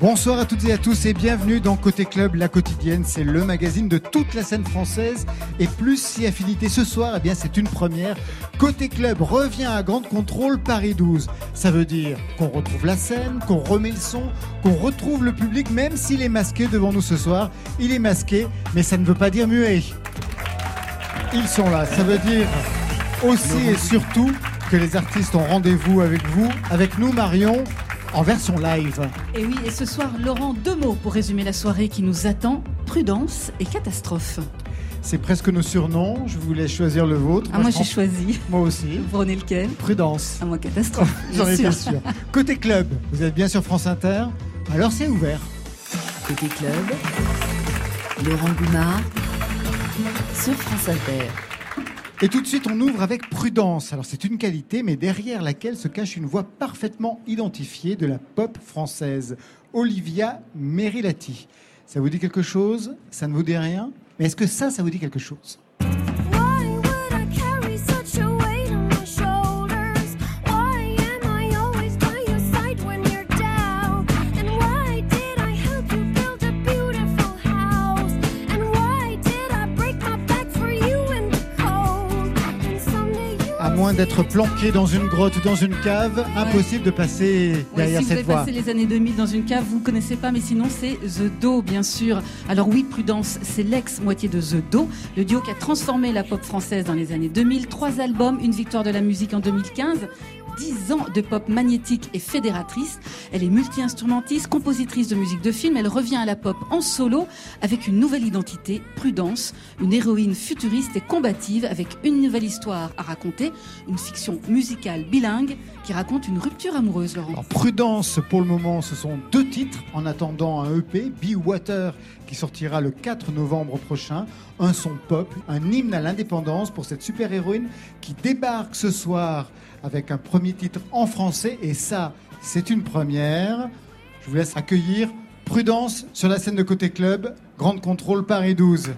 Bonsoir à toutes et à tous et bienvenue dans Côté Club, la quotidienne. C'est le magazine de toute la scène française et plus si affinité. Ce soir, eh bien, c'est une première. Côté Club revient à Grande Contrôle Paris 12. Ça veut dire qu'on retrouve la scène, qu'on remet le son, qu'on retrouve le public, même s'il est masqué devant nous ce soir. Il est masqué, mais ça ne veut pas dire muet. Ils sont là. Ça veut dire aussi et surtout que les artistes ont rendez-vous avec vous, avec nous, Marion en version live. Et oui, et ce soir, Laurent, deux mots pour résumer la soirée qui nous attend prudence et catastrophe. C'est presque nos surnoms. Je vous laisse choisir le vôtre. Ah, moi, j'ai choisi. Moi aussi. Vous prenez lequel? Prudence. Ah, moi, catastrophe. J'en étais sûr. Côté club, vous êtes bien sur France Inter Alors c'est ouvert. Côté club, Laurent Gounard sur France Inter. Et tout de suite, on ouvre avec prudence. Alors c'est une qualité, mais derrière laquelle se cache une voix parfaitement identifiée de la pop française, Olivia Merilati. Ça vous dit quelque chose? Ça ne vous dit rien? Mais est-ce que ça, ça vous dit quelque chose? Moins d'être planqué dans une grotte ou dans une cave, impossible de passer derrière cette voie. Si vous avez passé les années 2000 dans une cave, vous ne connaissez pas, mais sinon c'est The Do, bien sûr. Alors oui, Prudence, c'est l'ex-moitié de The Do, le duo qui a transformé la pop française dans les années 2000. Trois albums, une victoire de la musique en 2015 10 ans de pop magnétique et fédératrice. Elle est multi-instrumentiste, compositrice de musique de film. Elle revient à la pop en solo avec une nouvelle identité, Prudence, une héroïne futuriste et combative avec une nouvelle histoire à raconter, une fiction musicale bilingue qui raconte une rupture amoureuse, Laurent. Prudence, pour le moment, ce sont deux titres en attendant un EP, Be Water, qui sortira le 4 novembre prochain. Un son pop, un hymne à l'indépendance pour cette super-héroïne qui débarque ce soir avec un premier titre en français. Et ça, c'est une première. Je vous laisse accueillir Prudence sur la scène de Côté Club, Grande Contrôle Paris 12.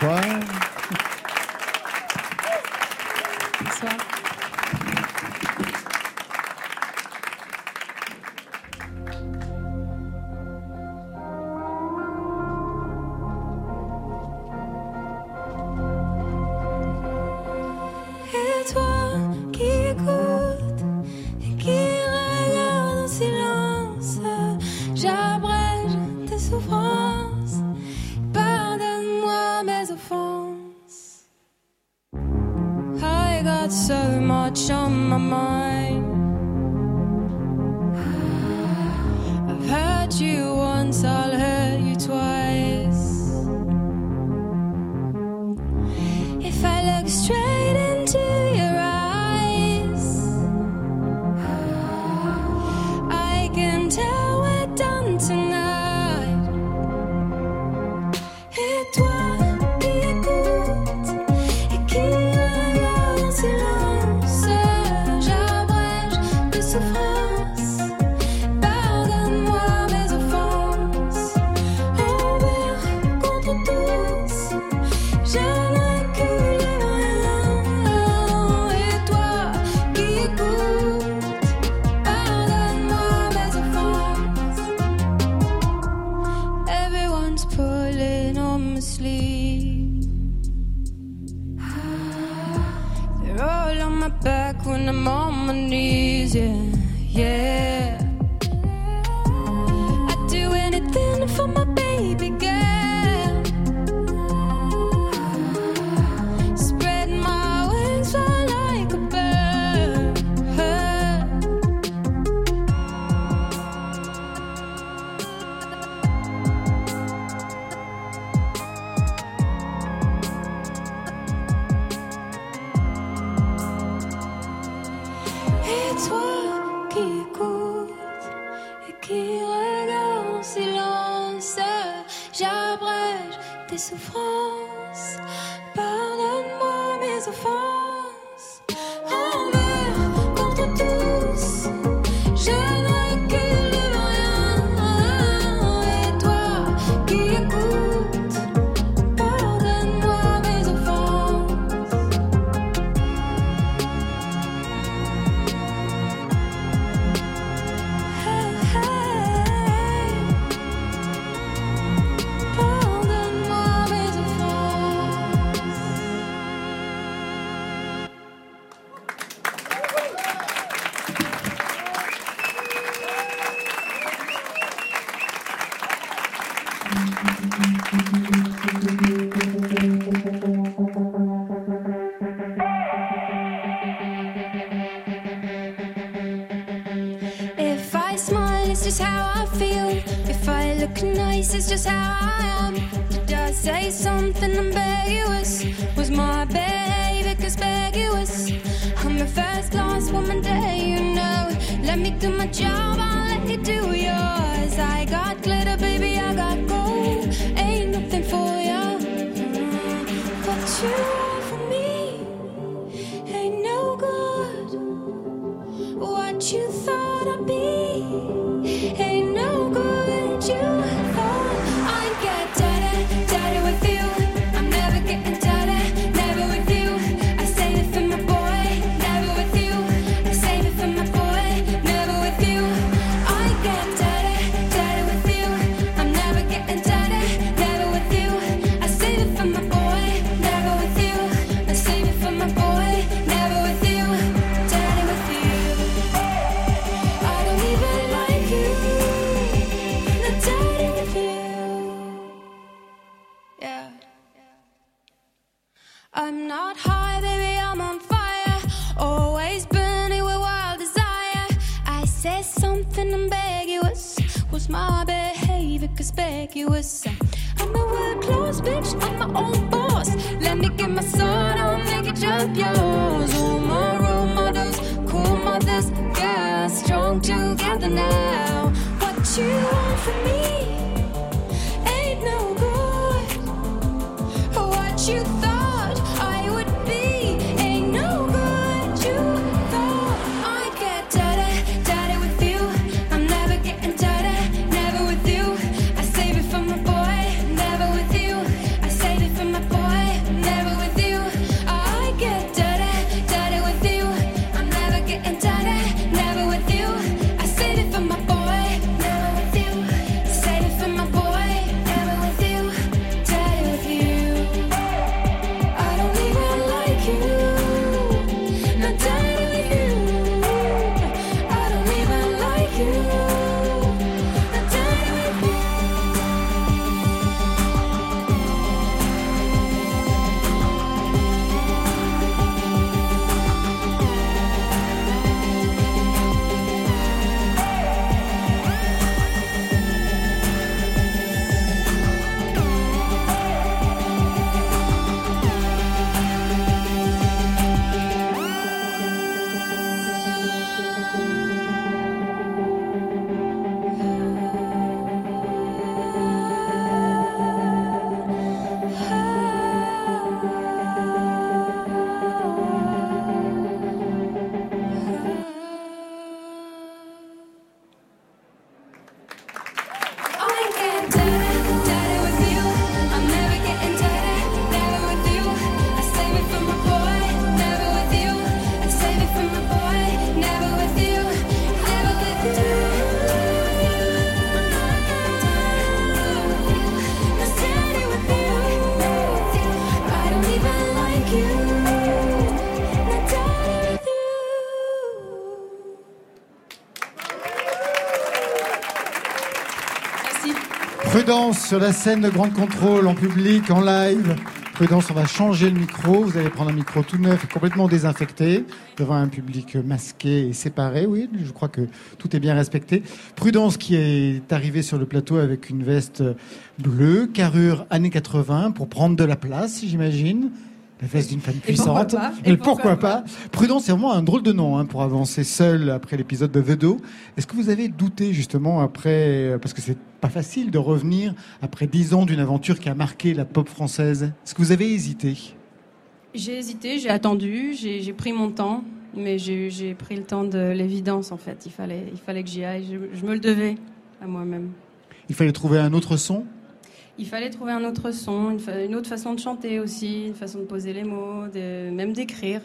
Bonsoir. I'm not high, baby, I'm on fire. Always burning with wild desire. I said something ambiguous. Was my behavior conspicuous? I'm a world class bitch, I'm my own boss. Let me get my sword, I'll make it jump yours. All my role models, cool mothers, yeah, strong together now. What you want from me ain't no good. What you thought sur la scène de Grande Contrôle en public, en live. Prudence, on va changer le micro. Vous allez prendre un micro tout neuf et complètement désinfecté devant un public masqué et séparé. Oui, je crois que tout est bien respecté. Prudence qui est arrivée sur le plateau avec une veste bleue, carrure années 80 pour prendre de la place, j'imagine. La veste d'une femme Et pourquoi puissante. pas Et pourquoi, pourquoi pas Prudence, c'est vraiment un drôle de nom hein, pour avancer seul après l'épisode de The Do. Est-ce que vous avez douté justement après, parce que c'est pas facile de revenir après dix ans d'une aventure qui a marqué la pop française. Est-ce que vous avez hésité? J'ai hésité, j'ai attendu, j'ai pris mon temps, mais j'ai pris le temps de l'évidence en fait. Il fallait, il fallait que j'y aille. Je, je me le devais à moi-même. Il fallait trouver un autre son? Il fallait trouver un autre son, une, une autre façon de chanter aussi, une façon de poser les mots, de, même d'écrire.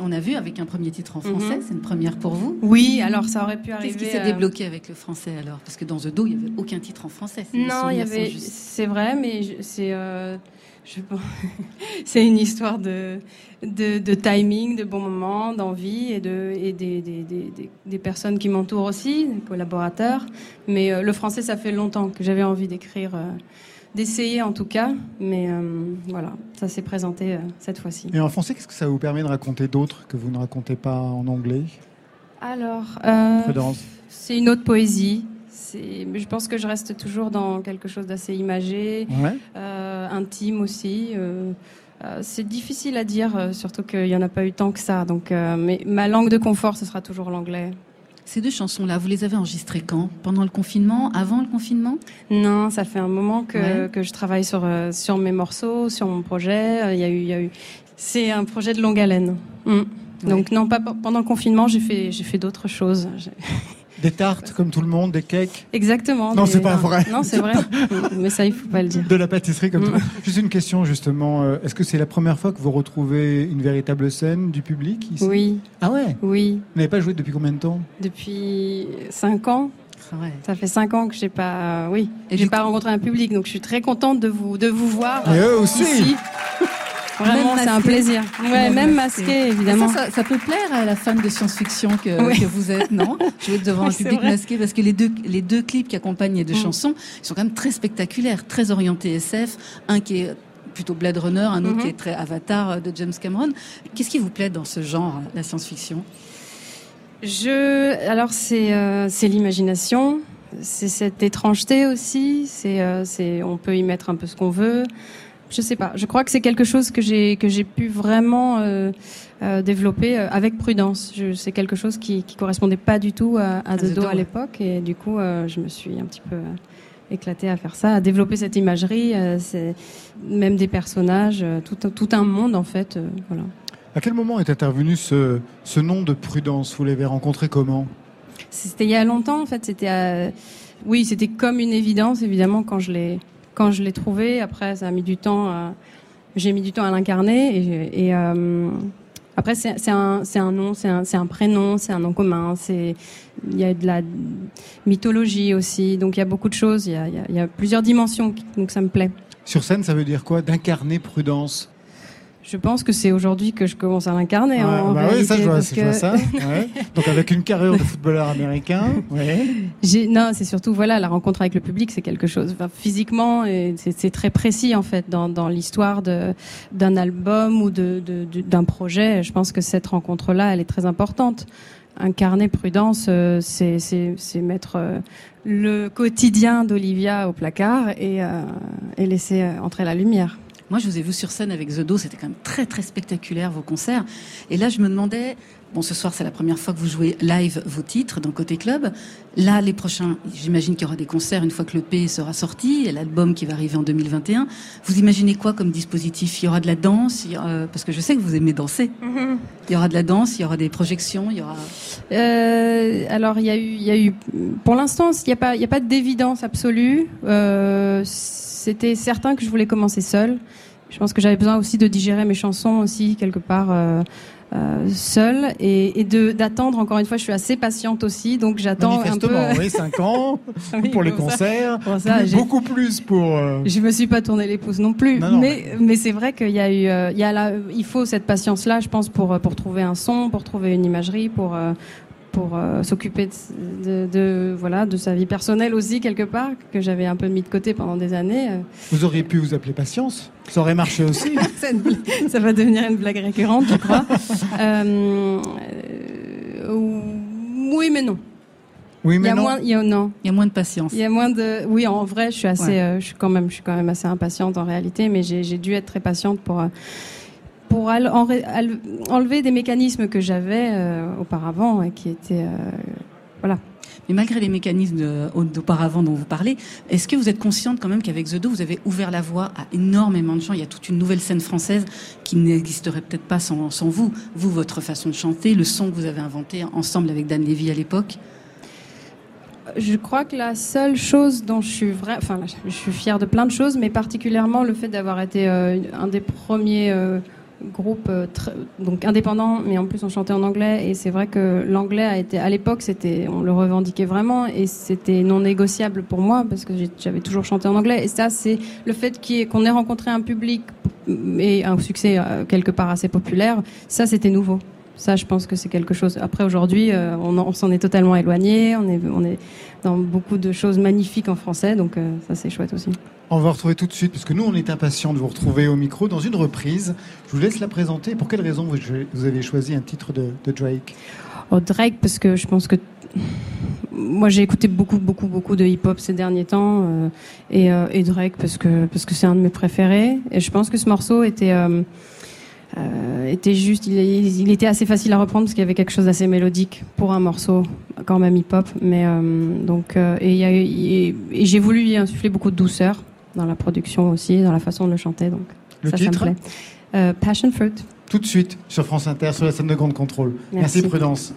On a vu avec un premier titre en français, Mhm. c'est une première pour vous. Oui, alors ça aurait pu arriver. Qu'est-ce qui s'est euh, débloqué avec le français alors? Parce que dans The Do, il n'y avait aucun titre en français. Non, il y avait. C'est vrai, mais c'est. euh, je pense- c'est une histoire de, de, de timing, de bon moment, d'envie et, de, et des, des, des, des- des personnes qui m'entourent aussi, des collaborateurs. Mais euh, le français, ça fait longtemps que j'avais envie d'écrire euh, d'essayer en tout cas. Mais euh, voilà, ça s'est présenté euh, cette fois-ci. Et en français, qu'est-ce que ça vous permet de raconter d'autres que vous ne racontez pas en anglais? Alors, euh, c'est une autre poésie. Je pense que je reste toujours dans quelque chose d'assez imagé, Ouais. intime aussi. c'est difficile à dire, surtout qu'il n'y en a pas eu tant que ça. Donc, mais ma langue de confort, ce sera toujours l'anglais. Ces deux chansons-là, vous les avez enregistrées quand? Pendant le confinement? Avant le confinement? Non, ça fait un moment que, Ouais. que je travaille sur, euh, sur mes morceaux, sur mon projet. Euh, Il y a eu, il y a eu... C'est un projet de longue haleine. Mm. Donc non, pas pe- pendant le confinement, j'ai fait, j'ai fait d'autres choses. Des tartes comme tout le monde, des cakes, Exactement. Non, des- c'est pas vrai. Non, c'est vrai. Mais ça, il faut pas le dire. de la pâtisserie comme Mm. tout le monde. Juste une question justement. euh, Est-ce que c'est la première fois que vous retrouvez une véritable scène du public ici? Oui, Ah ouais? Oui. Vous n'avez pas joué depuis combien de temps? Depuis cinq ans. Ouais. Ça fait cinq ans que j'ai pas, oui, Et j'ai pas rencontré un public, donc je suis très contente de vous, de vous voir. Et eux aussi ici. Vraiment, c'est un plaisir. Ouais, même masqué, évidemment. Ça, ça, ça peut plaire à la fan de science-fiction que, Oui. que vous êtes, non? Jouer devant un Oui, public masqué, parce que les deux, les deux clips qui accompagnent les deux Mm. chansons, sont quand même très spectaculaires, très orientés SF. Un qui est plutôt Blade Runner, un autre qui est très Avatar de James Cameron. Qu'est-ce qui vous plaît dans ce genre, la science-fiction? Je, alors c'est euh, c'est l'imagination, c'est cette étrangeté aussi. C'est euh, c'est on peut y mettre un peu ce qu'on veut. Je sais pas. Je crois que c'est quelque chose que j'ai que j'ai pu vraiment euh, euh, développer euh, avec prudence. C'est quelque chose qui qui correspondait pas du tout à, à À The The Do Do, à ouais. l'époque et du coup euh, je me suis un petit peu euh, éclatée à faire ça, à développer cette imagerie, euh, c'est même des personnages, euh, tout un- tout un monde en fait. euh, voilà. À quel moment est intervenu ce, ce nom de Prudence? Vous l'avez rencontré comment? C'était il y a longtemps, en fait. C'était, euh, oui, c'était comme une évidence, évidemment, quand je l'ai, quand je l'ai trouvé. Après, ça a mis du temps. à- j'ai mis du temps à l'incarner. Et, euh, après, c'est, un, nom, c'est un, prénom, c'est un nom commun. Il y a de la mythologie aussi. Donc, il y a beaucoup de choses. Il y a, il y a, plusieurs dimensions. Donc, ça me plaît. Sur scène, ça veut dire quoi? D'incarner Prudence Je pense que c'est aujourd'hui que je commence à l'incarner. Ouais, en bah oui, ça, je vois, parce je vois que- ça. ouais. Donc avec une carrière de footballeur américain. Ouais. Non, c'est surtout voilà la rencontre avec le public, c'est quelque chose. Enfin, physiquement, c'est très précis en fait dans, dans l'histoire d'un album ou de de- de- d'un projet. Je pense que cette rencontre-là, elle est très importante. Incarner prudence, euh, c'est mettre euh, le quotidien d'Olivia au placard et euh, et laisser euh, entrer la lumière. Moi, je vous ai vu sur scène avec The Do, c'était quand même très très spectaculaire vos concerts. Et là, je me demandais, bon, ce soir c'est la première fois que vous jouez live vos titres dans Côté Club. Là, les prochains, j'imagine qu'il y aura des concerts une fois que le P sera sorti, et l'album qui va arriver en 2021. Vous imaginez quoi comme dispositif? Il y aura de la danse, il y aura- parce que je sais que vous aimez danser. Il y aura de la danse, il y aura des projections, il y aura. Euh, alors il y a eu, il y a eu, pour l'instant, il n'y a pas, il y a pas d'évidence absolue. Euh, C'était certain que je voulais commencer seule. Je pense que j'avais besoin aussi de digérer mes chansons aussi quelque part euh, euh, seule et, et de d'attendre. Encore une fois, je suis assez patiente aussi, donc j'attends un peu. Oui, 5 ans Oui, pour les ça- concerts. ça, plus- beaucoup plus pour. euh, Je me suis pas tourné les pouces non plus, Non, non, mais mais c'est vrai qu'il y a eu, euh, il y a là, il faut cette patience là, je pense pour euh, pour trouver un son, pour trouver une imagerie, pour euh, pour euh, s'occuper de, de, de- voilà de sa vie personnelle aussi quelque part que j'avais un peu mis de côté pendant des années. euh. Vous auriez pu vous appeler Patience. Ça aurait marché aussi. Ça, ça va devenir une blague récurrente, je crois. Euh, euh, oui, mais non. Oui, Il y a non. moins, il y a, non. Il y a moins de patience. Il y a moins de. Oui, en vrai, je suis assez. Ouais. euh, je suis quand même. Je suis quand même assez impatiente en réalité, mais j'ai j'ai dû être très patiente pour. Pour enlever des mécanismes que j'avais euh, auparavant et qui étaient euh, voilà Mais malgré les mécanismes d'auparavant dont vous parlez, est-ce que vous êtes consciente quand même qu'avec The Do, vous avez ouvert la voie à énormément de gens? Il y a toute une nouvelle scène française qui n'existerait peut-être pas sans, sans vous. Vous, votre façon de chanter, le son que vous avez inventé ensemble avec Dan Levy à l'époque? Je crois que la seule chose dont je suis vrai, enfin, je suis fière de plein de choses, mais particulièrement le fait d'avoir été euh, un des premiers euh, groupes euh, donc indépendants, mais en plus on chantait en anglais. Et c'est vrai que l'anglais a été, à l'époque, c'était, on le revendiquait vraiment, et c'était non négociable pour moi parce que j'avais toujours chanté en anglais. Et ça, c'est le fait qu'on ait rencontré un public et un succès euh, quelque part assez populaire. Ça, c'était nouveau. Ça, je pense que c'est quelque chose. Après, aujourd'hui, euh, on, en- on s'en est totalement éloigné. On est, on est dans beaucoup de choses magnifiques en français, donc euh, ça, c'est chouette aussi. On va retrouver tout de suite, parce que nous, on est impatients de vous retrouver au micro dans une reprise. Je vous laisse la présenter. Pour quelle raison vous, vous avez choisi un titre de, de Drake? Oh, Drake, parce que je pense que moi j'ai écouté beaucoup, beaucoup, beaucoup de hip-hop ces derniers temps, euh, et, euh, et Drake parce que parce que c'est un de mes préférés. Et je pense que ce morceau était euh, euh, était juste, il, il était assez facile à reprendre parce qu'il y avait quelque chose d'assez mélodique pour un morceau quand même hip-hop. Mais euh, donc euh, et, j'ai voulu y insuffler beaucoup de douceur dans la production aussi, dans la façon de le chanter. Donc Le ça, titre ça me plaît. Passion Fruit. Tout de suite sur France Inter, sur la scène de Grande Contrôle. Merci, Merci. Prudence.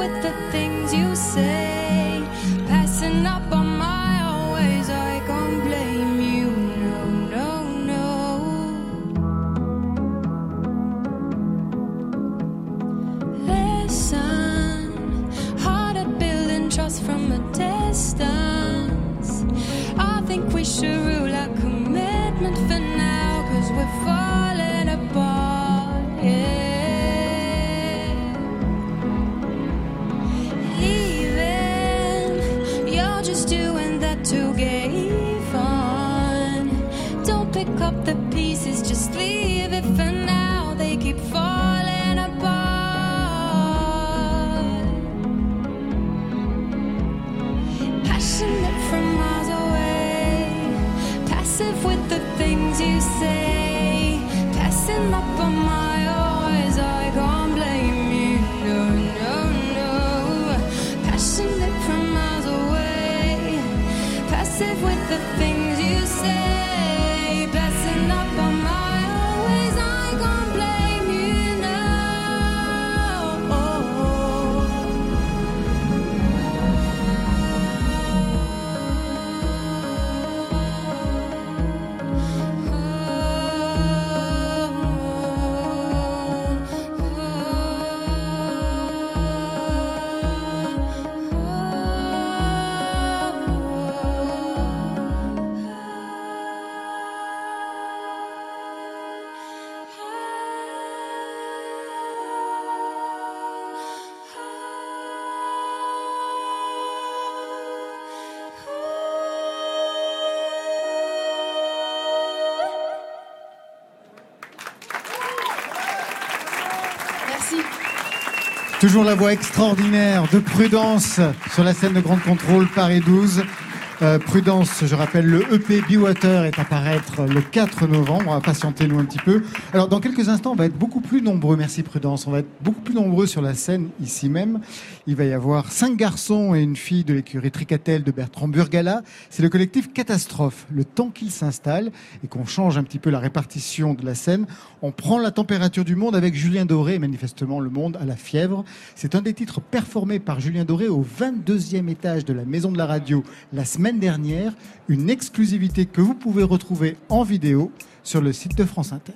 With the things you say, passing up on my Toujours la voix extraordinaire de Prudence sur la scène de Grande Contrôle Paris 12. Euh, Prudence, je rappelle, le EP Be Water est à paraître le 4 novembre. On va patienter nous un petit peu. Alors dans quelques instants, on va être beaucoup plus nombreux. Merci Prudence. On va être beaucoup plus nombreux sur la scène ici même. Il va y avoir cinq garçons et une fille de l'écurie Tricatel de Bertrand Burgala. C'est le collectif Catastrophe. Le temps qu'il s'installe et qu'on change un petit peu la répartition de la scène, on prend la température du monde avec Julien Doré. Manifestement, le monde a la fièvre. C'est un des titres performés par Julien Doré au 22e étage de la Maison de la Radio la semaine dernière. Une exclusivité que vous pouvez retrouver en vidéo sur le site de France Inter.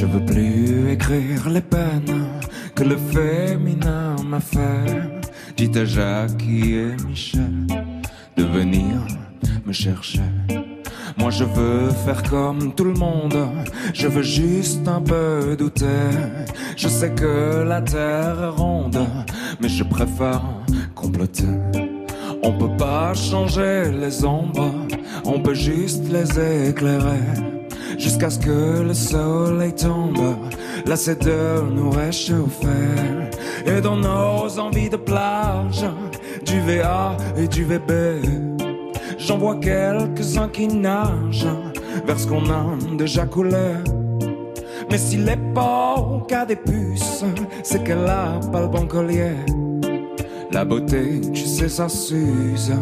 Je veux plus écrire les peines que le féminin m'a fait. Dites à Jackie et Michel de venir me chercher. Moi je veux faire comme tout le monde, je veux juste un peu douter. Je sais que la terre est ronde, mais je préfère comploter. On peut pas changer les ombres, on peut juste les éclairer. Jusqu'à ce que le soleil tombe, c'est de nous réchauffer. Et dans nos envies de plage, du VA et du VB, j'en vois quelques-uns qui nagent vers ce qu'on a déjà coulé. Mais si l'époque a des puces, c'est qu'elle a pas le bon collier. La beauté, tu sais, ça s'use.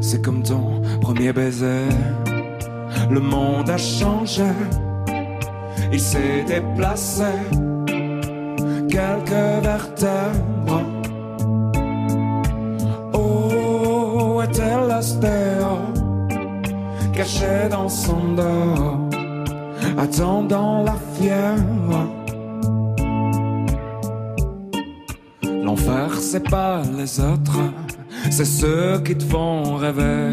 C'est comme ton premier baiser. Le monde a changé. Il s'est déplacé. Quelques vertèbres. Oh, est-elle l'astéo Cachée dans son dos. Attendant la fièvre? L'enfer, c'est pas les autres, c'est ceux qui te font rêver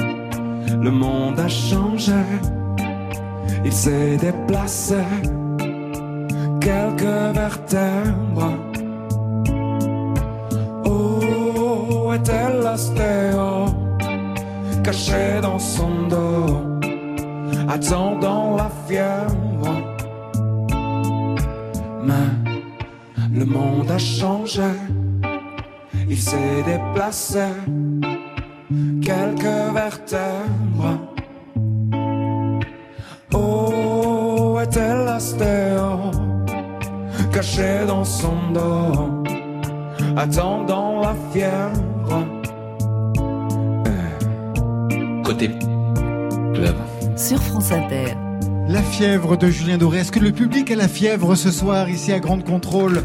Le monde a changé, il s'est déplacé, quelques vertèbres. Oh, est-elle l'astéo, cachée dans son dos, attendant la fièvre? Mais le monde a changé, il s'est déplacé, quelques vertèbres. Cachée dans son dos, attendant la fièvre. Côté club. Sur France Inter. La fièvre de Julien Doré. Est-ce que le public a la fièvre ce soir ici à Grande Contrôle?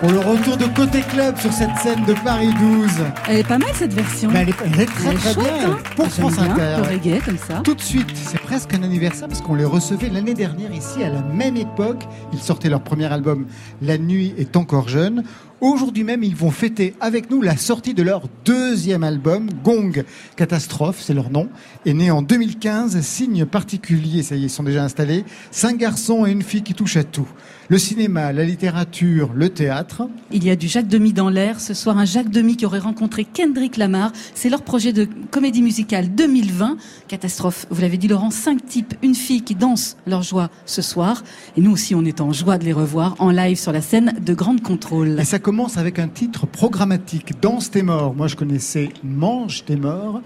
Pour le retour de Côté Club sur cette scène de Paris 12 Elle est pas mal cette version. Elle, est, elle est très Elle est très chouette, bien hein pour Ah, France bien, Inter. Reggae comme ça. Tout de suite, c'est presque un anniversaire parce qu'on les recevait l'année dernière ici à la même époque. Ils sortaient leur premier album La nuit est encore jeune. Aujourd'hui même, ils vont fêter avec nous la sortie de leur deuxième album, Gong Catastrophe, c'est leur nom, est né en 2015, signe particulier, ça y est, ils sont déjà installés, cinq garçons et une fille qui touchent à tout. Le cinéma, la littérature, le théâtre. Il y a du Jacques Demy dans l'air. Ce soir, un Jacques Demy qui aurait rencontré Kendrick Lamar. C'est leur projet de comédie musicale 2020. Catastrophe. Vous l'avez dit, Laurent, cinq types, une fille qui danse leur joie ce soir. Et nous aussi, on est en joie de les revoir en live sur la scène de Grande Contrôle. Et ça commence avec un titre programmatique, Danse tes morts. Moi, je connaissais Mange tes morts,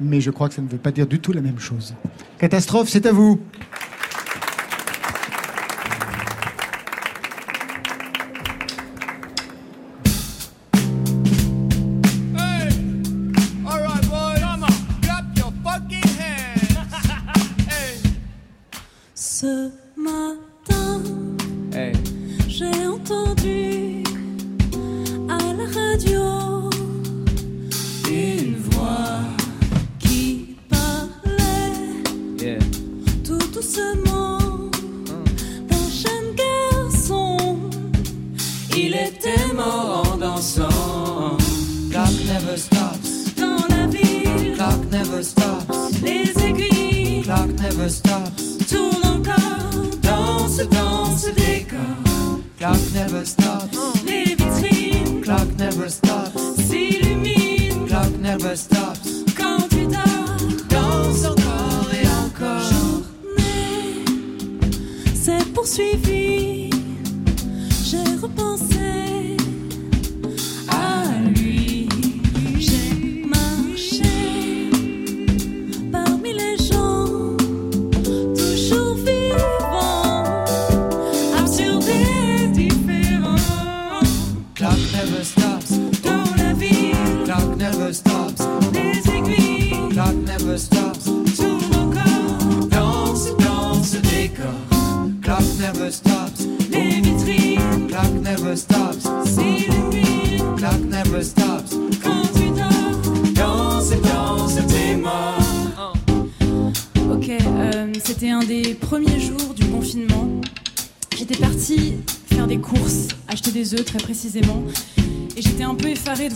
mais je crois que ça ne veut pas dire du tout la même chose. Catastrophe, c'est à vous.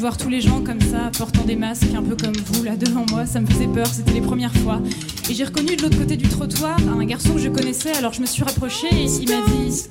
voir tous les gens comme ça, portant des masques, un peu comme vous là devant moi, ça me faisait peur, c'était les premières fois. Et j'ai reconnu de l'autre côté du trottoir un garçon que je connaissais, alors je me suis rapprochée et il m'a dit.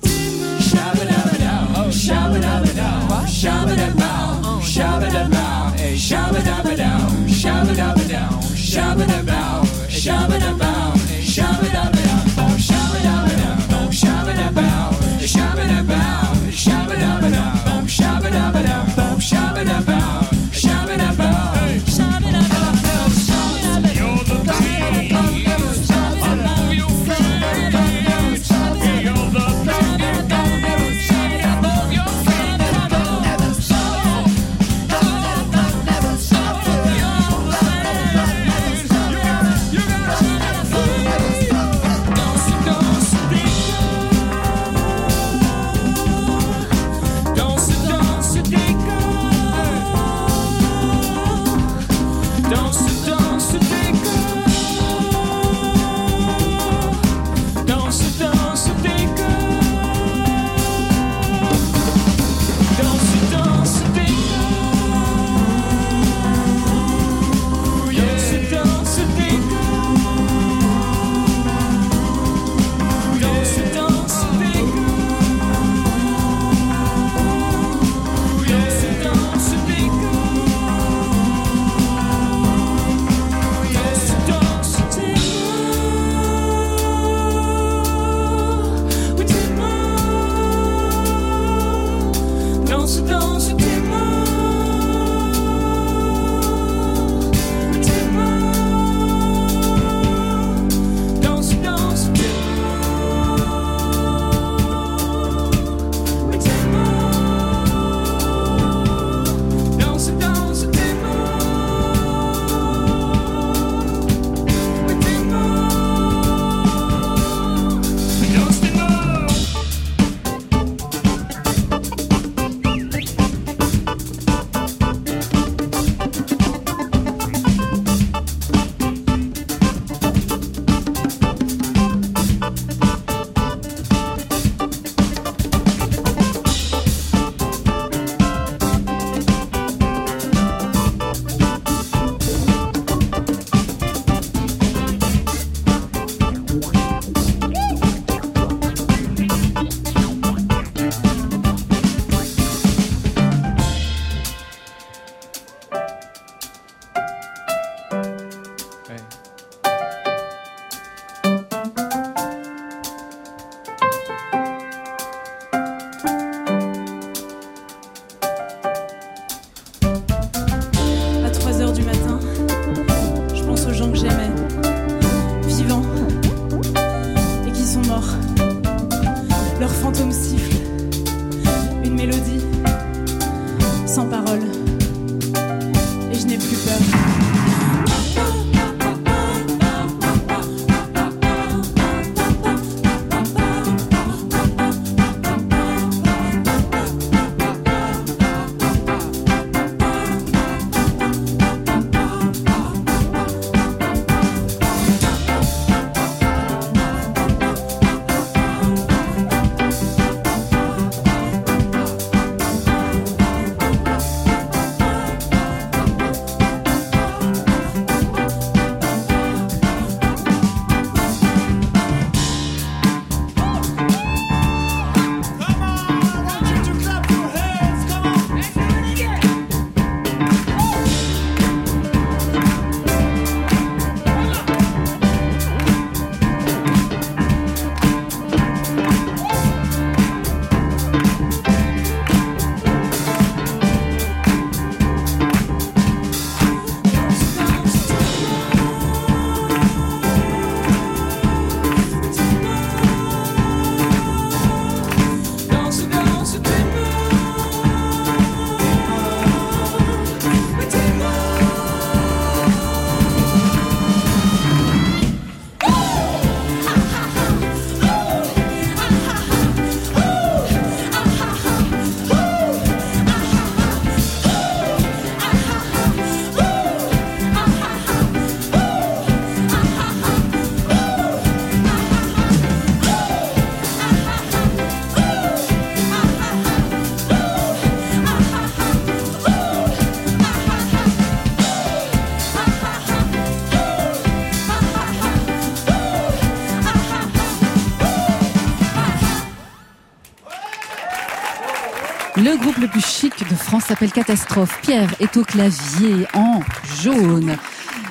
Le plus chic de France s'appelle Catastrophe. Pierre est au clavier en jaune.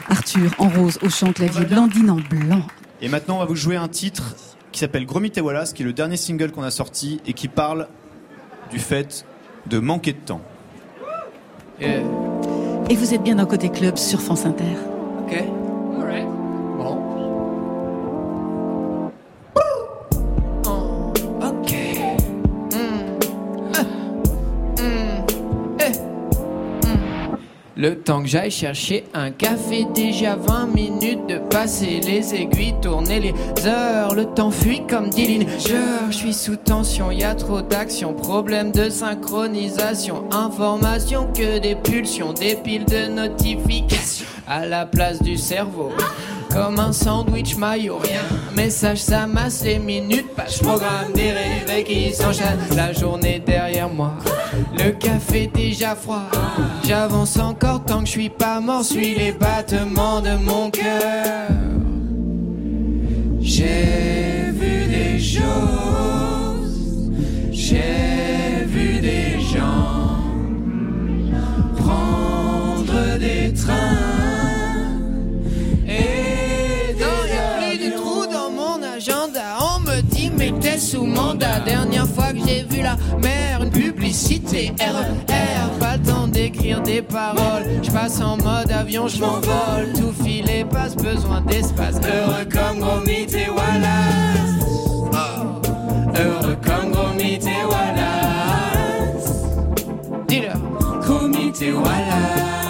Arthur en rose au chant clavier. Blandine en blanc. Et maintenant, on va vous jouer un titre qui s'appelle Gromit et Wallace, qui est le dernier single qu'on a sorti et qui parle du fait de manquer de temps. Et vous êtes bien dans Côté Club sur France Inter. Ok. Le temps que j'aille chercher un café, déjà 20 minutes de passer les aiguilles, tourner les heures, le temps fuit comme dit Je suis sous tension, y a trop d'action, problème de synchronisation, information que des pulsions, des piles de notifications à la place du cerveau. Comme un sandwich maillot, rien. Message, ça masse les minutes, page programme des réveils qui s'enchaînent. La journée derrière moi, le café déjà froid. J'avance encore tant que je suis pas mort, suis les battements de mon cœur. J'ai vu des choses, j'ai vu des gens prendre des trains. Sous mandat. Dernière fois que j'ai vu la mer, une publicité RER. Pas le temps d'écrire des paroles. Je passe en mode avion, je m'envole. Tout filet passe besoin d'espace. Heureux comme Gromit et Wallace. Oh. Heureux comme Gromit et Wallace. Dis-le. Gromit et Wallace.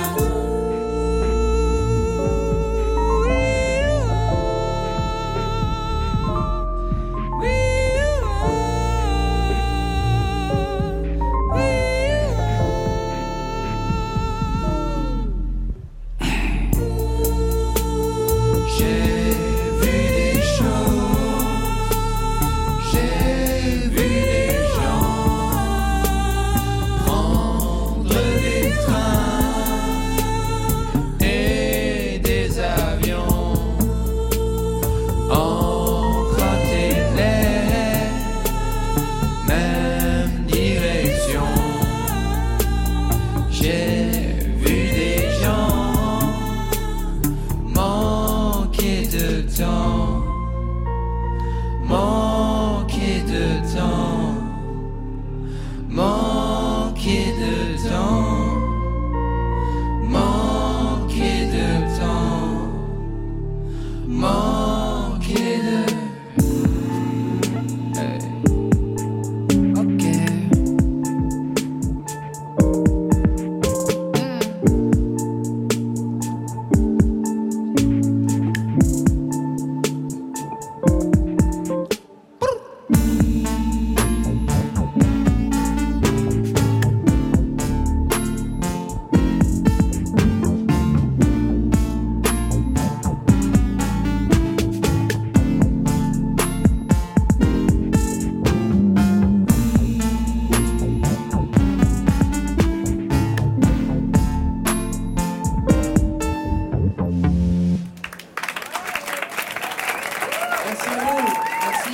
Merci.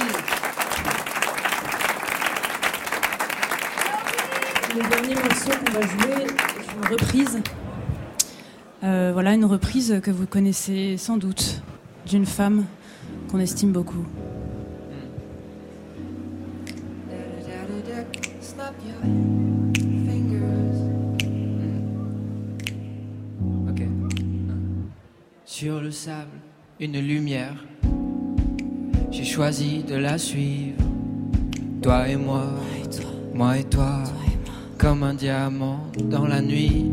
Le dernier morceau qu'on va jouer une reprise. Euh, voilà, une reprise que vous connaissez sans doute d'une femme qu'on estime beaucoup. Sur le sable, une lumière. Choisi de la suivre. Toi et moi, moi et toi, comme un diamant dans la nuit.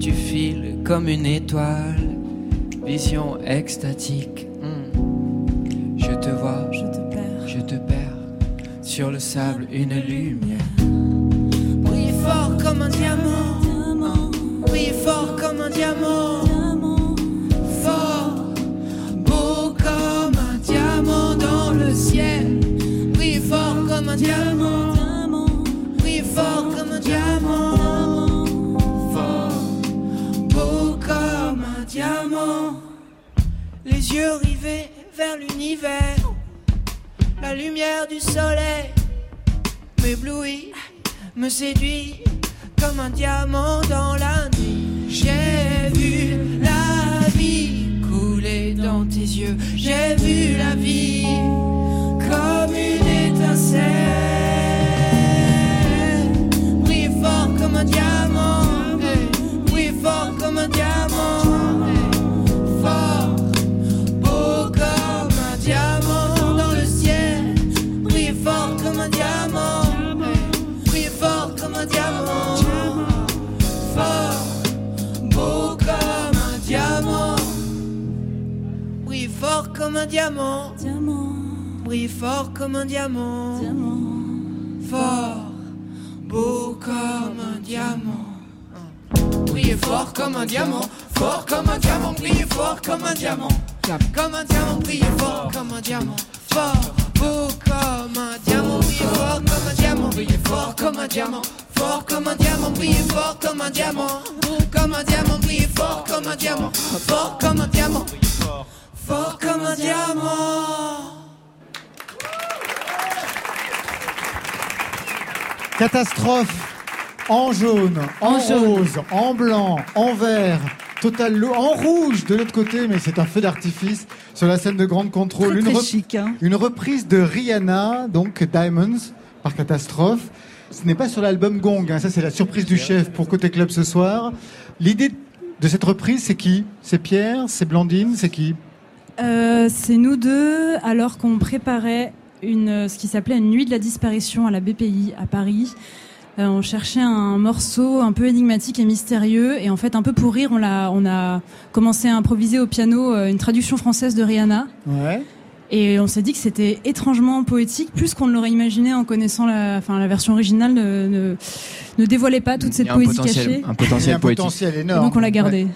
Tu files comme une étoile, vision extatique. Hmm. Je te vois, Je te perds. je te perds. Sur le sable, une lumière. Brille fort comme un diamant. Les yeux vers l'univers. La lumière du soleil m'éblouit, me séduit comme un diamant dans la nuit. J'ai vu la vie couler dans tes yeux. J'ai vu la vie comme une étincelle. Brille fort comme un diamant. Diamant. Brille fort comme un diamant. Fort, beau comme un diamant. Brillez fort comme un diamant, fort comme un diamant, brillez fort comme un diamant. Comme un diamant, brillez fort comme un diamant. Fort, beau comme un diamant, brillez fort comme un diamant, brillez fort comme un diamant. Fort comme un diamant, brillez fort comme un diamant. Beau comme un diamant, brillez fort comme un diamant. Fort comme un diamant. Fort comme un diamant. Catastrophe en jaune, en, En jaune. rose, en blanc, en vert, total lo- en rouge de l'autre côté, mais c'est un feu d'artifice sur la scène de grande contrôle. Très, une, très rep- chic, hein. une reprise de Rihanna, donc Diamonds, par Catastrophe. Ce n'est pas sur l'album Gong, hein, ça c'est la surprise du chef pour Côté Club ce soir. L'idée de cette reprise, c'est qui? C'est Pierre? C'est Blandine? C'est qui? Euh, c'est nous deux, alors qu'on préparait une, ce qui s'appelait une nuit de la disparition à la BPI à Paris. Euh, on cherchait un morceau un peu énigmatique et mystérieux, et en fait, un peu pour rire, on, l'a, on a commencé à improviser au piano euh, une traduction française de Rihanna. Ouais. Et on s'est dit que c'était étrangement poétique, plus qu'on ne l'aurait imaginé en connaissant la, enfin, la version originale ne, ne, ne dévoilait pas toute cette un poésie potentiel- cachée. un potentiel poétique. Et énorme. donc on l'a gardé. Ouais.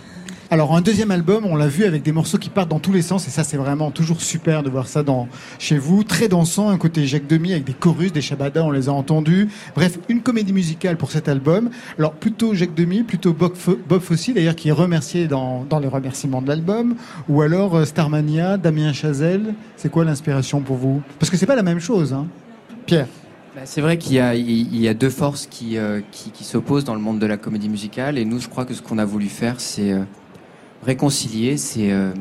Alors un deuxième album, on l'a vu avec des morceaux qui partent dans tous les sens et ça c'est vraiment toujours super de voir ça dans chez vous, très dansant, un côté Jacques Demy avec des chorus, des shabadas, on les a entendus. Bref, une comédie musicale pour cet album. Alors plutôt Jacques Demy, plutôt Bob, Bob Fosse d'ailleurs qui est remercié dans, dans les remerciements de l'album ou alors euh, Starmania, Damien Chazelle. C'est quoi l'inspiration pour vous? Parce que c'est pas la même chose hein. Pierre. Bah, C'est vrai qu'il y, y a deux forces qui, euh, qui, qui s'opposent dans le monde de la comédie musicale. Et nous, je crois que ce qu'on a voulu faire, c'est euh, réconcilier ces, euh,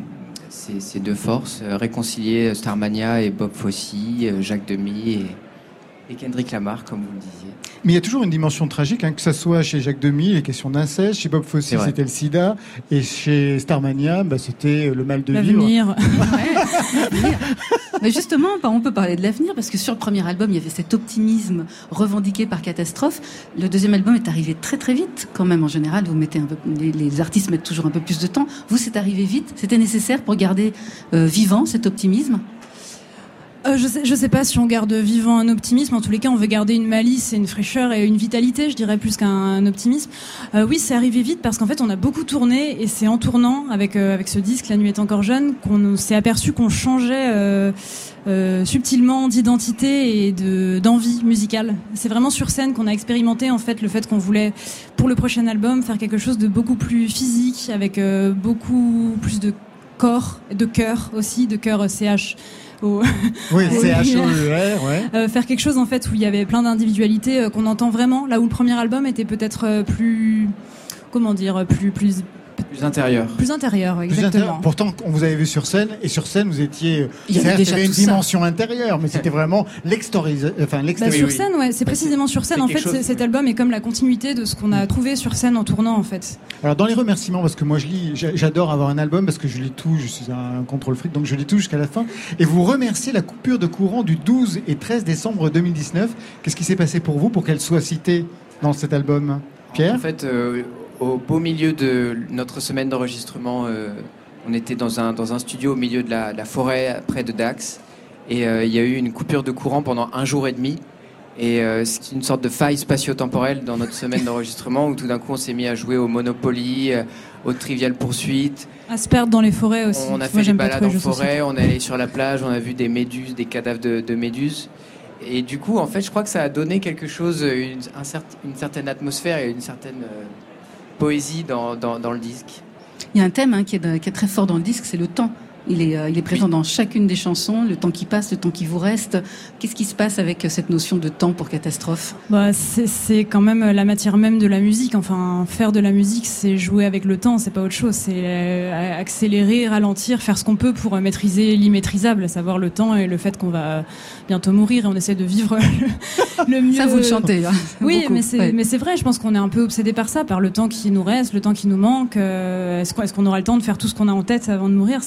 deux forces. euh, réconcilier Starmania et Bob Fosse, euh, Jacques Demy et, et Kendrick Lamar, comme vous le disiez. Mais il y a toujours une dimension tragique, hein, que ça soit chez Jacques Demy, les questions d'inceste, chez Bob Fosse, c'était le sida, et chez Starmania, bah, c'était le mal de vivre. L'avenir. Mais justement, bah, on peut parler de l'avenir parce que sur le premier album, il y avait cet optimisme revendiqué par Catastrophe. Le deuxième album est arrivé très très vite, quand même. En général, vous mettez un peu, les, les artistes mettent toujours un peu plus de temps. Vous, c'est arrivé vite. C'était nécessaire pour garder euh, vivant cet optimisme? Euh, je sais, je sais pas si on garde vivant un optimisme. En tous les cas, on veut garder une malice et une fraîcheur et une vitalité, je dirais plus qu'un optimisme. Euh, oui, c'est arrivé vite parce qu'en fait, on a beaucoup tourné et c'est en tournant avec euh, avec ce disque, La nuit est encore jeune, qu'on s'est aperçu qu'on changeait euh, euh, subtilement d'identité et de d'envie musicale. C'est vraiment sur scène qu'on a expérimenté en fait le fait qu'on voulait pour le prochain album faire quelque chose de beaucoup plus physique avec beaucoup plus de corps, de cœur aussi, de cœur CH. Au- Oui, au- C-H-O-E-R, ouais. Euh, faire quelque chose en fait où il y avait plein d'individualités euh, qu'on entend vraiment, là où le premier album était peut-être euh, plus, comment dire, plus plus Plus intérieur. plus intérieur, Plus exactement. intérieur. Pourtant, on vous avait vu sur scène, et sur scène, vous étiez. Il y avait déjà une tout ça. dimension intérieure, mais c'était vraiment l'extorisation. Enfin, Bah, l'extérieur. sur scène, ouais, c'est précisément sur scène. En fait, chose- cet album est comme la continuité de ce qu'on a trouvé sur scène en tournant, en fait. Alors, dans les remerciements, parce que moi, je lis, j'a- j'adore avoir un album, parce que je lis tout, je suis un contrôle fric, donc je lis tout jusqu'à la fin. Et vous remerciez la coupure de courant du 12 et 13 décembre 2019. Qu'est-ce qui s'est passé pour vous pour qu'elle soit citée dans cet album? Pierre? En fait, euh, au beau milieu de notre semaine d'enregistrement, euh, on était dans un, dans un studio au milieu de la, de la forêt près de Dax. Et euh, il y a eu une coupure de courant pendant un jour et demi. Et euh, c'est une sorte de faille spatio-temporelle dans notre semaine d'enregistrement où tout d'un coup on s'est mis à jouer au Monopoly, euh, au Trivial Poursuite. À se perdre dans les forêts aussi. On a Moi, fait des balades en forêt, on est allé sur la plage, on a vu des méduses, des cadavres de, de méduses. Et du coup, en fait, je crois que ça a donné quelque chose, une, un cer- une certaine atmosphère et une certaine dans, le disque? Il y a un thème hein, qui est très fort dans le disque, c'est le temps. Il est, euh, il est présent dans chacune des chansons, le temps qui passe, le temps qui vous reste. Qu'est-ce qui se passe avec cette notion de temps pour Catastrophe? Bah, C'est quand même la matière même de la musique. Enfin, faire de la musique, c'est jouer avec le temps, c'est pas autre chose. C'est euh, accélérer, ralentir, faire ce qu'on peut pour maîtriser l'immaîtrisable, à savoir le temps et le fait qu'on va bientôt mourir et on essaie de vivre le, mieux. Ça, vous le chantez. Hein, oui, mais c'est vrai, je pense qu'on est un peu obsédé par ça, par le temps qui nous reste, le temps qui nous manque. Euh, est-ce qu'on aura le temps de faire tout ce qu'on a en tête avant de mourir?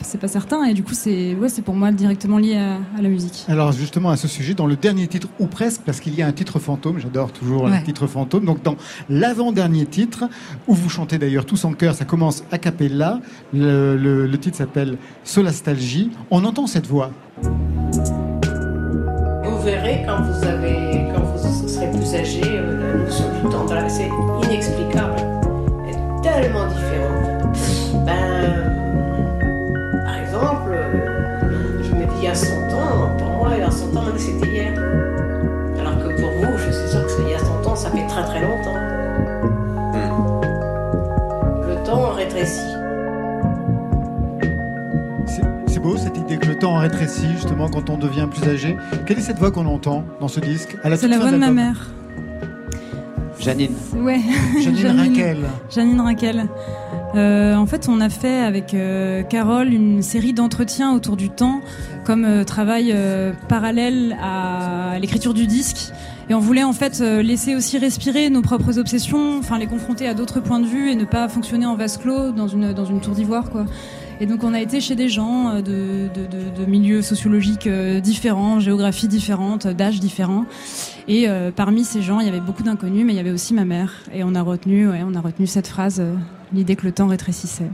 C'est pas certain. Et du coup, c'est ouais, pour moi directement lié à, la musique. Alors justement, à ce sujet, dans le dernier titre, ou presque, parce qu'il y a un titre fantôme, j'adore toujours le titre fantôme, donc dans l'avant-dernier titre, où vous chantez d'ailleurs tous en chœur, ça commence a cappella, le, le, titre s'appelle Solastalgie, on entend cette voix. Vous verrez quand vous, avez, quand vous serez plus âgé, euh, la notion du temps, c'est inexplicable, est tellement différente. C'était hier. Alors que pour vous, je suis sûr que il y a 100 ans, ça fait très très longtemps. Hmm. Le temps rétrécit. C'est beau cette idée que le temps rétrécit justement quand on devient plus âgé. Quelle est cette voix qu'on entend dans ce disque? C'est la voix de ma mère. Janine. Ouais. Janine, Janine Raquel. Janine Raquel. Euh, en fait, on a fait avec euh, Carole une série d'entretiens autour du temps comme euh, travail parallèle à l'écriture du disque. Et on voulait en fait laisser aussi respirer nos propres obsessions, enfin les confronter à d'autres points de vue et ne pas fonctionner en vase clos dans une, dans une tour d'ivoire. quoi. Et donc on a été chez des gens de, de, de, milieux sociologiques différents, géographies différentes, d'âges différents. Et parmi ces gens, il y avait beaucoup d'inconnus, mais il y avait aussi ma mère. Et on a retenu, ouais, on a retenu cette phrase l'idée que le temps rétrécissait.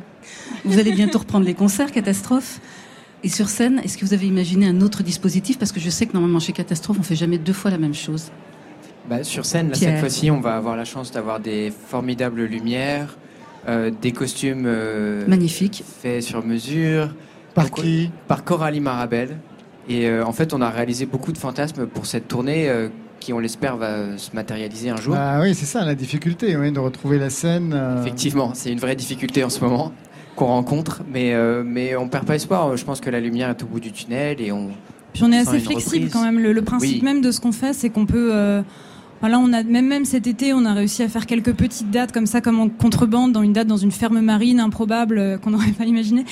Vous allez bientôt reprendre les concerts, Catastrophe et sur scène, est-ce que vous avez imaginé un autre dispositif? Parce que je sais que normalement chez Catastrophe, on fait jamais deux fois la même chose. Bah, sur scène, cette fois-ci, on va avoir la chance d'avoir des formidables lumières, euh, des costumes euh, magnifiques, faits sur mesure. Par qui Par Coralie Marabel. Et euh, en fait, on a réalisé beaucoup de fantasmes pour cette tournée qui, on l'espère, va se matérialiser un jour. Ah oui, c'est ça la difficulté, de retrouver la scène. Euh. Effectivement, c'est une vraie difficulté en ce moment qu'on rencontre, mais, euh, mais on perd pas espoir. Je pense que la lumière est au bout du tunnel et on. Puis on est assez flexible quand même. Le, principe même de ce qu'on fait, c'est qu'on peut. Euh, voilà, on a même même cet été, on a réussi à faire quelques petites dates comme ça, comme en contrebande, dans une date dans une ferme marine improbable euh, qu'on n'aurait pas imaginé.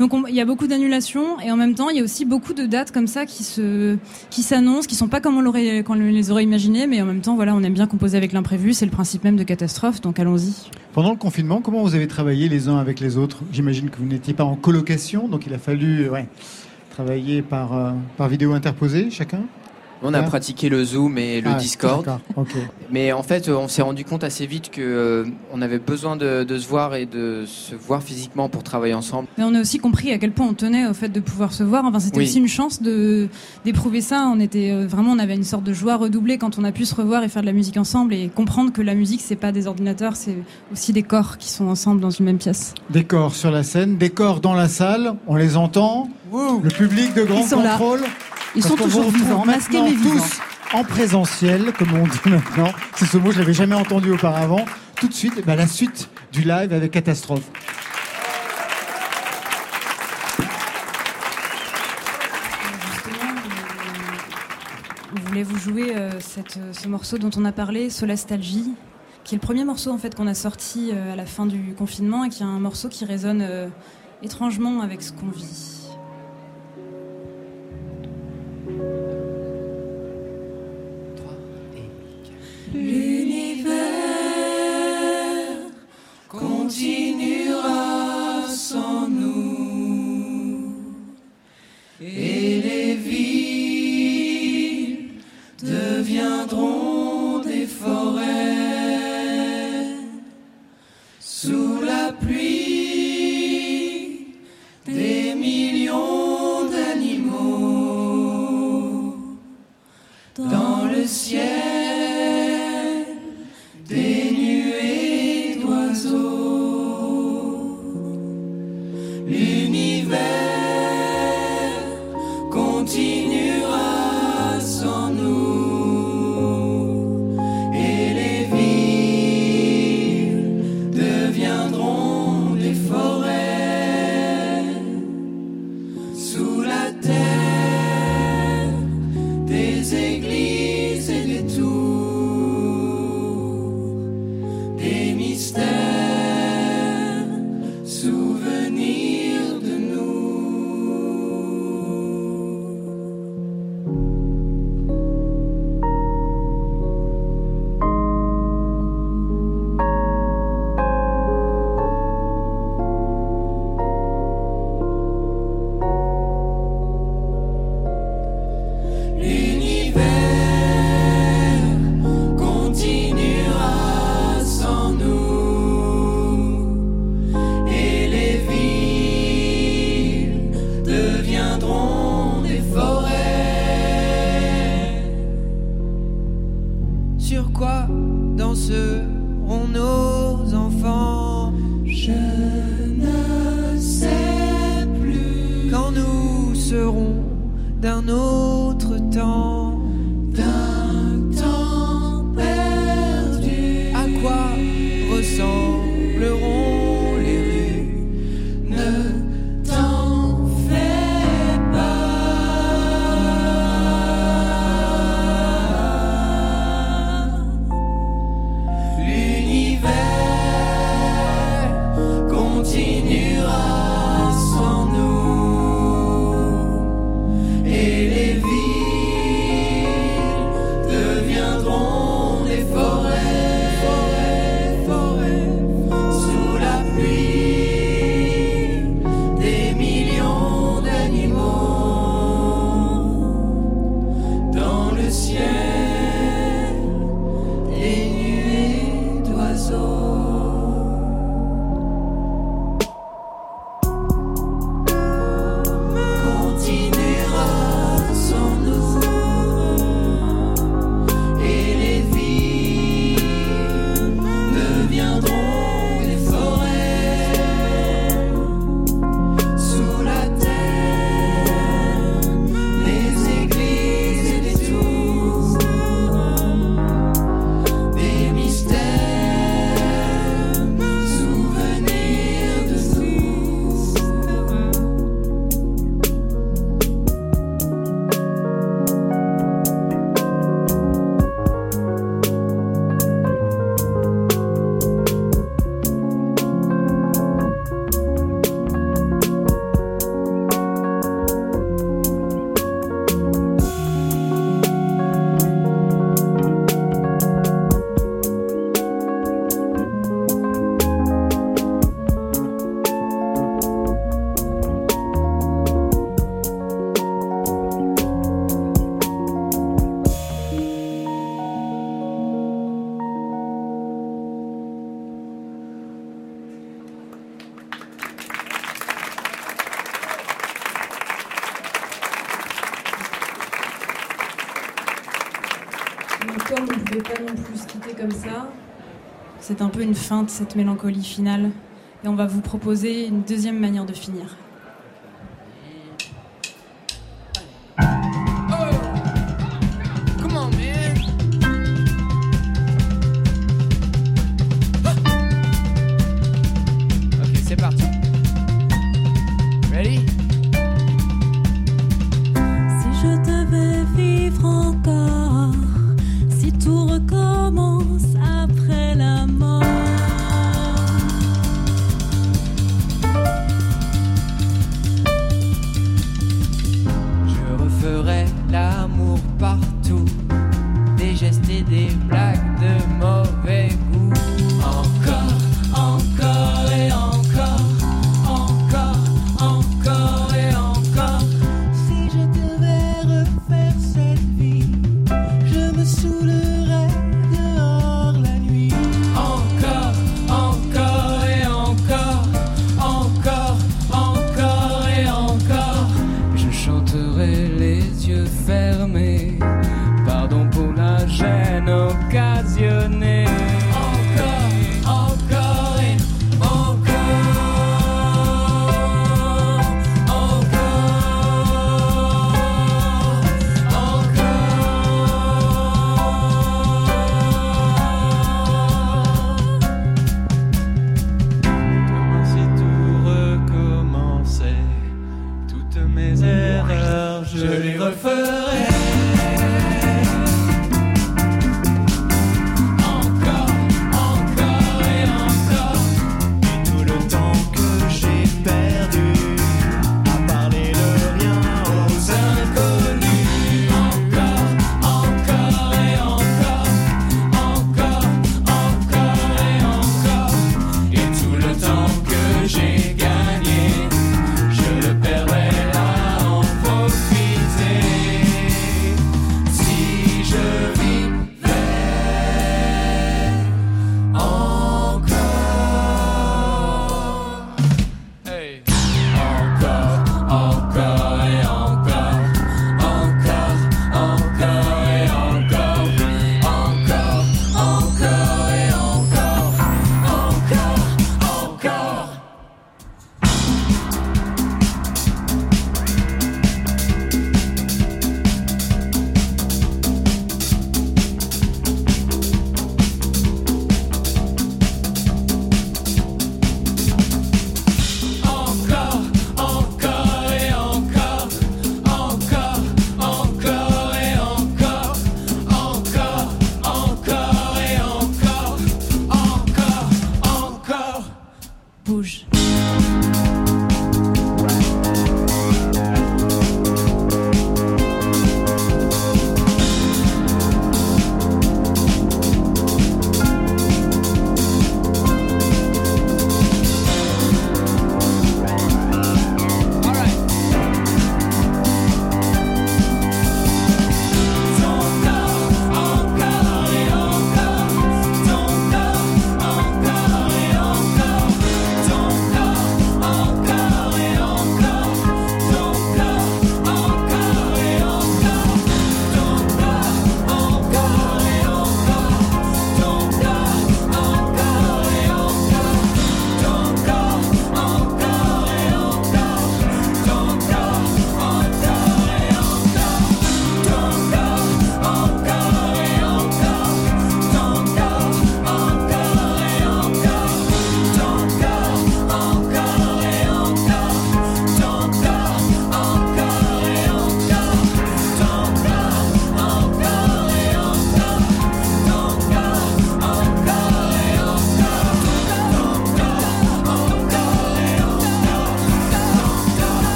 Donc il y a beaucoup d'annulations et en même temps il y a aussi beaucoup de dates comme ça qui se qui s'annoncent, qui sont pas comme on l'aurait les aurait imaginées, mais en même temps voilà, on aime bien composer avec l'imprévu, c'est le principe même de catastrophe, donc allons-y. Pendant le confinement, comment vous avez travaillé les uns avec les autres? J'imagine que vous n'étiez pas en colocation, donc il a fallu travailler par euh, par vidéo interposée chacun? On a pratiqué le Zoom et le ah, Discord. Mais en fait, on s'est rendu compte assez vite que euh, on avait besoin de, se voir et de se voir physiquement pour travailler ensemble. Mais on a aussi compris à quel point on tenait au fait de pouvoir se voir. Enfin, c'était aussi une chance de d'éprouver ça. On était euh, vraiment, on avait une sorte de joie redoublée quand on a pu se revoir et faire de la musique ensemble et comprendre que la musique, c'est pas des ordinateurs, c'est aussi des corps qui sont ensemble dans une même pièce. Des corps sur la scène, des corps dans la salle. On les entend. Le public de grand contrôle. Ils sont toujours vivants, masqués mais vivants. Tous en présentiel, comme on dit maintenant. C'est ce mot, je l'avais jamais entendu auparavant. Tout de suite, bah, la suite du live avec Catastrophe. On voulait vous jouer euh, cette, ce morceau dont on a parlé, Solastalgie, qui est le premier morceau en fait qu'on a sorti euh, à la fin du confinement et qui est un morceau qui résonne euh, étrangement avec ce qu'on vit. 3 et 4. danseront nos enfants Je ne sais plus quand nous serons d'un autre. Une feinte, cette mélancolie finale. Et on va vous proposer une deuxième manière de finir.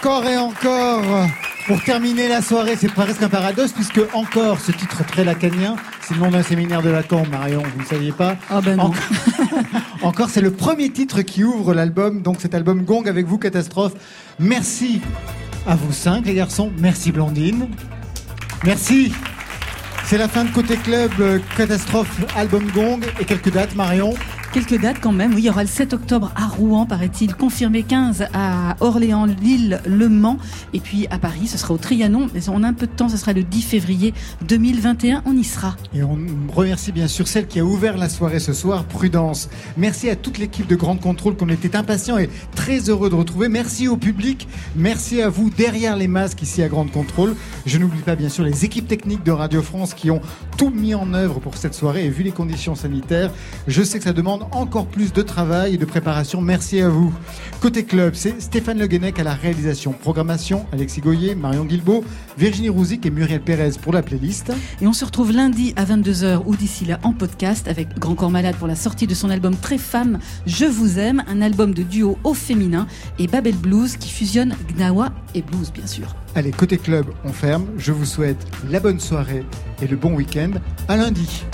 Encore et encore. Pour terminer la soirée, c'est presque un paradoxe puisque encore ce titre très lacanien, c'est le nom d'un séminaire de Lacan, Marion, vous ne saviez pas Ah ben non. Encore, encore, c'est le premier titre qui ouvre l'album, donc cet album Gong avec vous, Catastrophe. Merci à vous cinq, les garçons. Merci Blandine. Merci C'est la fin de Côté Club, euh, catastrophe, album gong et quelques dates, Marion. Quelques dates quand même. Oui, il y aura le 7 octobre à Rouen, paraît-il, confirmé 15 à Orléans, Lille, Le Mans, et puis à Paris, ce sera au Trianon. Mais on a un peu de temps, ce sera le 10 février 2021. On y sera. Et on remercie bien sûr celle qui a ouvert la soirée ce soir, Prudence. Merci à toute l'équipe de Grande Contrôle qu'on était impatients et très heureux de retrouver. Merci au public. Merci à vous derrière les masques ici à Grande Contrôle. Je n'oublie pas bien sûr les équipes techniques de Radio France qui ont tout mis en œuvre pour cette soirée et vu les conditions sanitaires, je sais que ça demande encore plus de travail et de préparation. Merci à vous. Côté club, c'est Stéphane Le Guenec à la réalisation, programmation, Alexis Goyer, Marion Guilbault, Virginie Rouzic et Muriel Pérez pour la playlist. Et on se retrouve lundi à 22h ou d'ici là en podcast avec Grand Corps Malade pour la sortie de son album Très Femme, Je vous aime, un album de duo au féminin et Babel Blues qui fusionne Gnawa et blues bien sûr. Allez, côté club, on ferme. Je vous souhaite la bonne soirée et le bon week-end. À lundi.